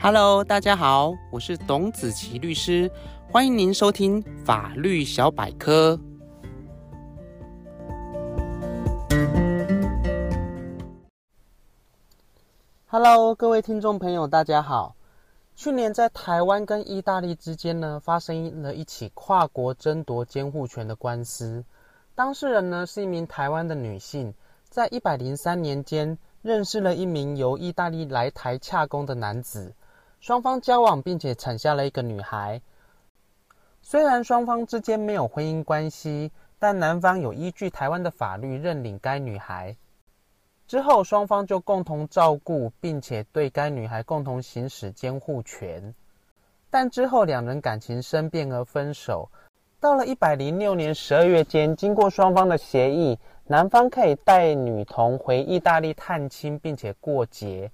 Hello，大家好，我是董子琪律师，欢迎您收听法律小百科。Hello，各位听众朋友，大家好。去年在台湾跟意大利之间呢，发生了一起跨国争夺监护权的官司。当事人呢是一名台湾的女性，在一百零三年间认识了一名由意大利来台洽公的男子。双方交往，并且产下了一个女孩。虽然双方之间没有婚姻关系，但男方有依据台湾的法律认领该女孩。之后，双方就共同照顾，并且对该女孩共同行使监护权。但之后两人感情生变而分手。到了一百零六年十二月间，经过双方的协议，男方可以带女童回意大利探亲，并且过节。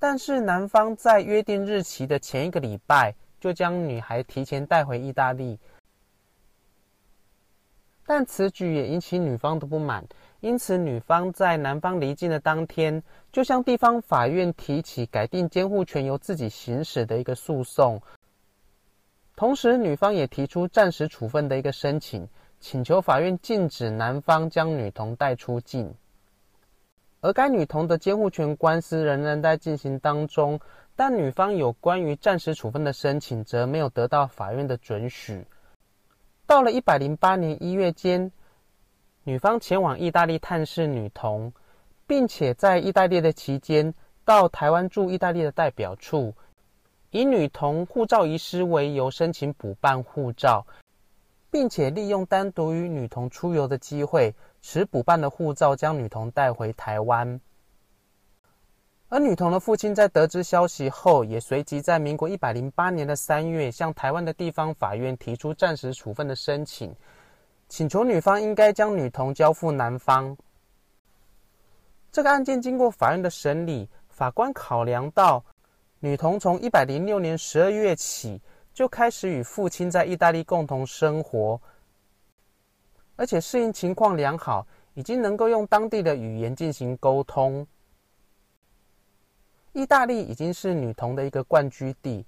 但是男方在约定日期的前一个礼拜就将女孩提前带回意大利，但此举也引起女方的不满，因此女方在男方离境的当天就向地方法院提起改定监护权由自己行使的一个诉讼，同时女方也提出暂时处分的一个申请，请求法院禁止男方将女童带出境。而该女童的监护权官司仍然在进行当中，但女方有关于暂时处分的申请则没有得到法院的准许。到了一百零八年一月间，女方前往意大利探视女童，并且在意大利的期间到台湾驻意大利的代表处，以女童护照遗失为由申请补办护照，并且利用单独与女童出游的机会。持补办的护照将女童带回台湾，而女童的父亲在得知消息后，也随即在民国一百零八年的三月，向台湾的地方法院提出暂时处分的申请，请求女方应该将女童交付男方。这个案件经过法院的审理，法官考量到女童从一百零六年十二月起就开始与父亲在意大利共同生活。而且适应情况良好，已经能够用当地的语言进行沟通。意大利已经是女童的一个惯居地，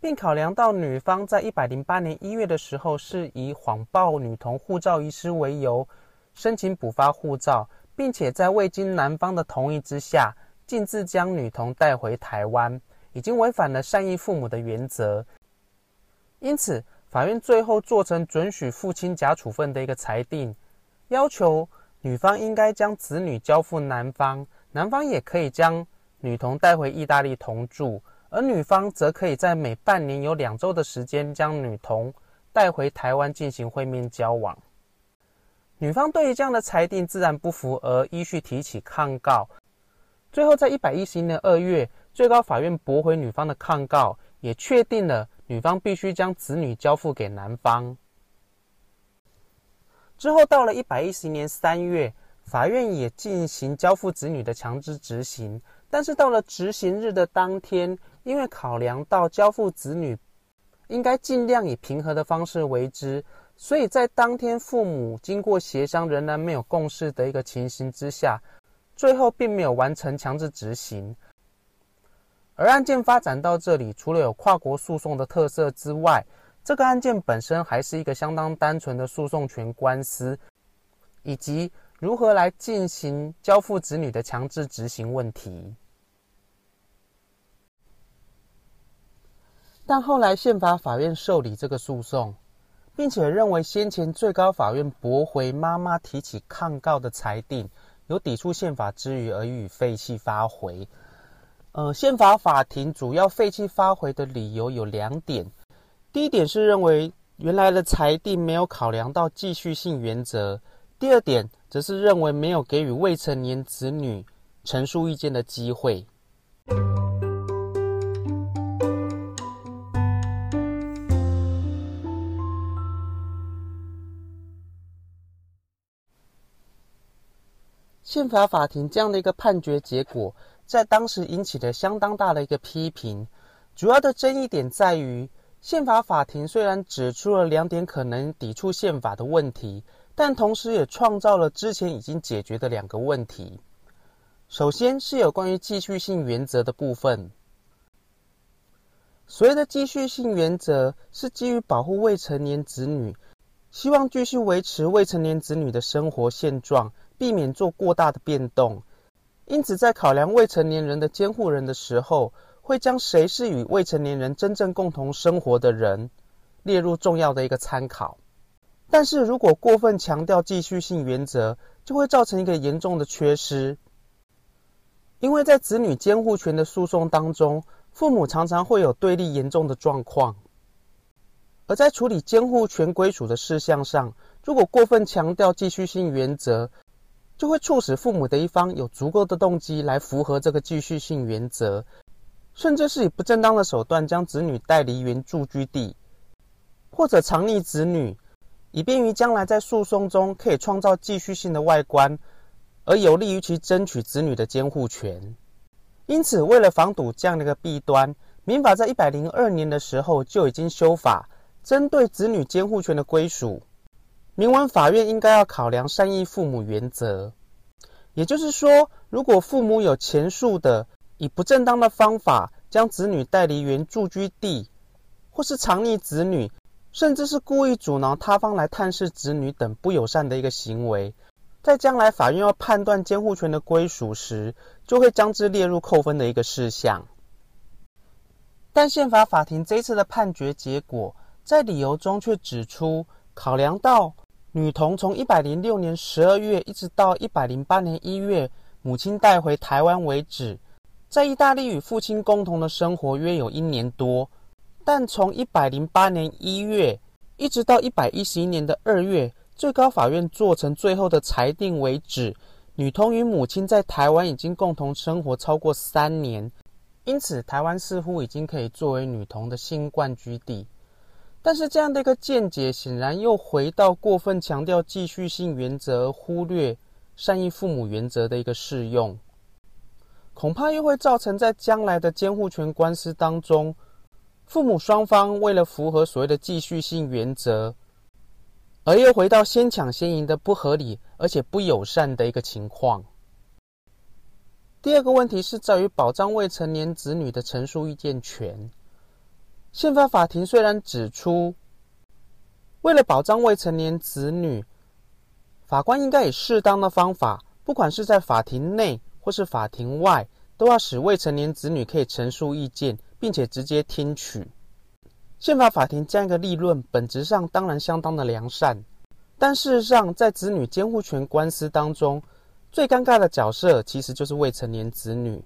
并考量到女方在一百零八年一月的时候是以谎报女童护照遗失为由申请补发护照，并且在未经男方的同意之下径自将女童带回台湾，已经违反了善意父母的原则。因此，法院最后做成准许父亲假处分的一个裁定，要求女方应该将子女交付男方，男方也可以将女童带回意大利同住，而女方则可以在每半年有两周的时间将女童带回台湾进行会面交往。女方对于这样的裁定自然不服，而依序提起抗告。最后，在一百一十年二月，最高法院驳回女方的抗告，也确定了。女方必须将子女交付给男方。之后到了一百一十年三月，法院也进行交付子女的强制执行。但是到了执行日的当天，因为考量到交付子女应该尽量以平和的方式为之，所以在当天父母经过协商仍然没有共识的一个情形之下，最后并没有完成强制执行。而案件发展到这里，除了有跨国诉讼的特色之外，这个案件本身还是一个相当单纯的诉讼权官司，以及如何来进行交付子女的强制执行问题。但后来宪法法院受理这个诉讼，并且认为先前最高法院驳回妈妈提起抗告的裁定有抵触宪法之余，而予以废弃发回。呃，宪法法庭主要废弃发回的理由有两点。第一点是认为原来的裁定没有考量到继续性原则；第二点则是认为没有给予未成年子女陈述意见的机会。宪法法庭这样的一个判决结果，在当时引起了相当大的一个批评，主要的争议点在于，宪法法庭虽然指出了两点可能抵触宪法的问题，但同时也创造了之前已经解决的两个问题。首先是有关于继续性原则的部分，所谓的继续性原则是基于保护未成年子女，希望继续维持未成年子女的生活现状，避免做过大的变动。因此，在考量未成年人的监护人的时候，会将谁是与未成年人真正共同生活的人列入重要的一个参考。但是如果过分强调继续性原则，就会造成一个严重的缺失。因为在子女监护权的诉讼当中，父母常常会有对立严重的状况，而在处理监护权归属的事项上，如果过分强调继续性原则，就会促使父母的一方有足够的动机来符合这个继续性原则，甚至是以不正当的手段将子女带离原住居地，或者藏匿子女，以便于将来在诉讼中可以创造继续性的外观。而有利于其争取子女的监护权。因此，为了防堵这样的一个弊端，民法在一百零二年的时候就已经修法，针对子女监护权的归属，明文法院应该要考量善意父母原则。也就是说，如果父母有前述的以不正当的方法将子女带离原住居地，或是藏匿子女，甚至是故意阻挠他方来探视子女等不友善的一个行为。在将来法院要判断监护权的归属时，就会将之列入扣分的一个事项。但宪法法庭这次的判决结果，在理由中却指出，考量到女童从一百零六年十二月一直到一百零八年一月，母亲带回台湾为止，在意大利与父亲共同的生活约有一年多，但从一百零八年一月一直到一百一十一年的二月。最高法院做成最后的裁定为止，女童与母亲在台湾已经共同生活超过三年，因此台湾似乎已经可以作为女童的新惯居地。但是这样的一个见解，显然又回到过分强调继续性原则，忽略善意父母原则的一个适用，恐怕又会造成在将来的监护权官司当中，父母双方为了符合所谓的继续性原则。而又回到先抢先赢的不合理而且不友善的一个情况。第二个问题是在于保障未成年子女的陈述意见权。宪法法庭虽然指出，为了保障未成年子女，法官应该以适当的方法，不管是在法庭内或是法庭外，都要使未成年子女可以陈述意见，并且直接听取。宪法法庭这样一个立论，本质上当然相当的良善，但事实上，在子女监护权官司当中，最尴尬的角色其实就是未成年子女，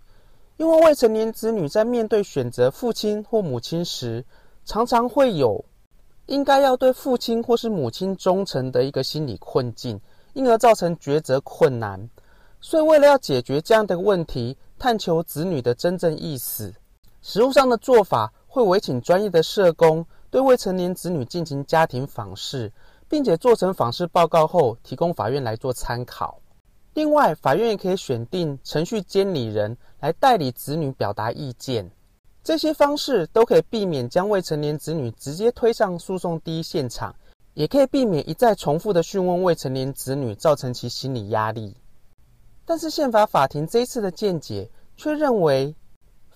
因为未成年子女在面对选择父亲或母亲时，常常会有应该要对父亲或是母亲忠诚的一个心理困境，因而造成抉择困难。所以，为了要解决这样的问题，探求子女的真正意思，实务上的做法。会委请专业的社工对未成年子女进行家庭访视，并且做成访视报告后提供法院来做参考。另外，法院也可以选定程序监理人来代理子女表达意见。这些方式都可以避免将未成年子女直接推上诉讼第一现场，也可以避免一再重复的讯问未成年子女，造成其心理压力。但是，宪法法庭这一次的见解却认为。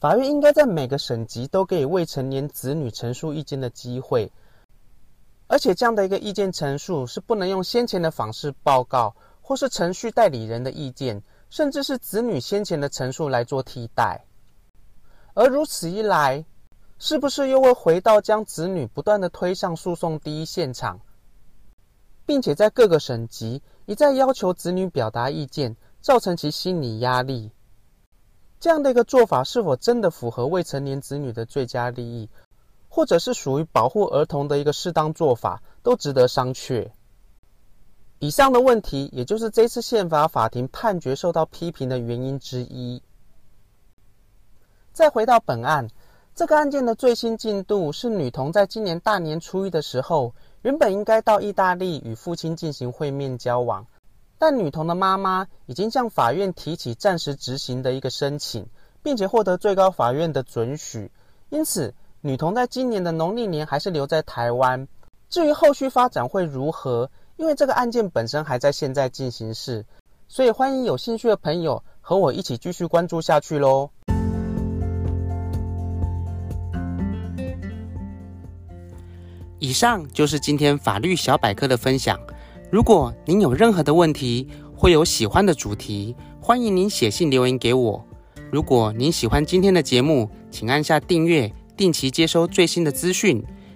法院应该在每个省级都给未成年子女陈述意见的机会，而且这样的一个意见陈述是不能用先前的访视报告或是程序代理人的意见，甚至是子女先前的陈述来做替代。而如此一来，是不是又会回到将子女不断的推上诉讼第一现场，并且在各个省级一再要求子女表达意见，造成其心理压力？这样的一个做法是否真的符合未成年子女的最佳利益，或者是属于保护儿童的一个适当做法，都值得商榷。以上的问题，也就是这次宪法法庭判决受到批评的原因之一。再回到本案，这个案件的最新进度是，女童在今年大年初一的时候，原本应该到意大利与父亲进行会面交往。但女童的妈妈已经向法院提起暂时执行的一个申请，并且获得最高法院的准许，因此女童在今年的农历年还是留在台湾。至于后续发展会如何，因为这个案件本身还在现在进行式，所以欢迎有兴趣的朋友和我一起继续关注下去喽。以上就是今天法律小百科的分享。如果您有任何的问题，或有喜欢的主题，欢迎您写信留言给我。如果您喜欢今天的节目，请按下订阅，定期接收最新的资讯。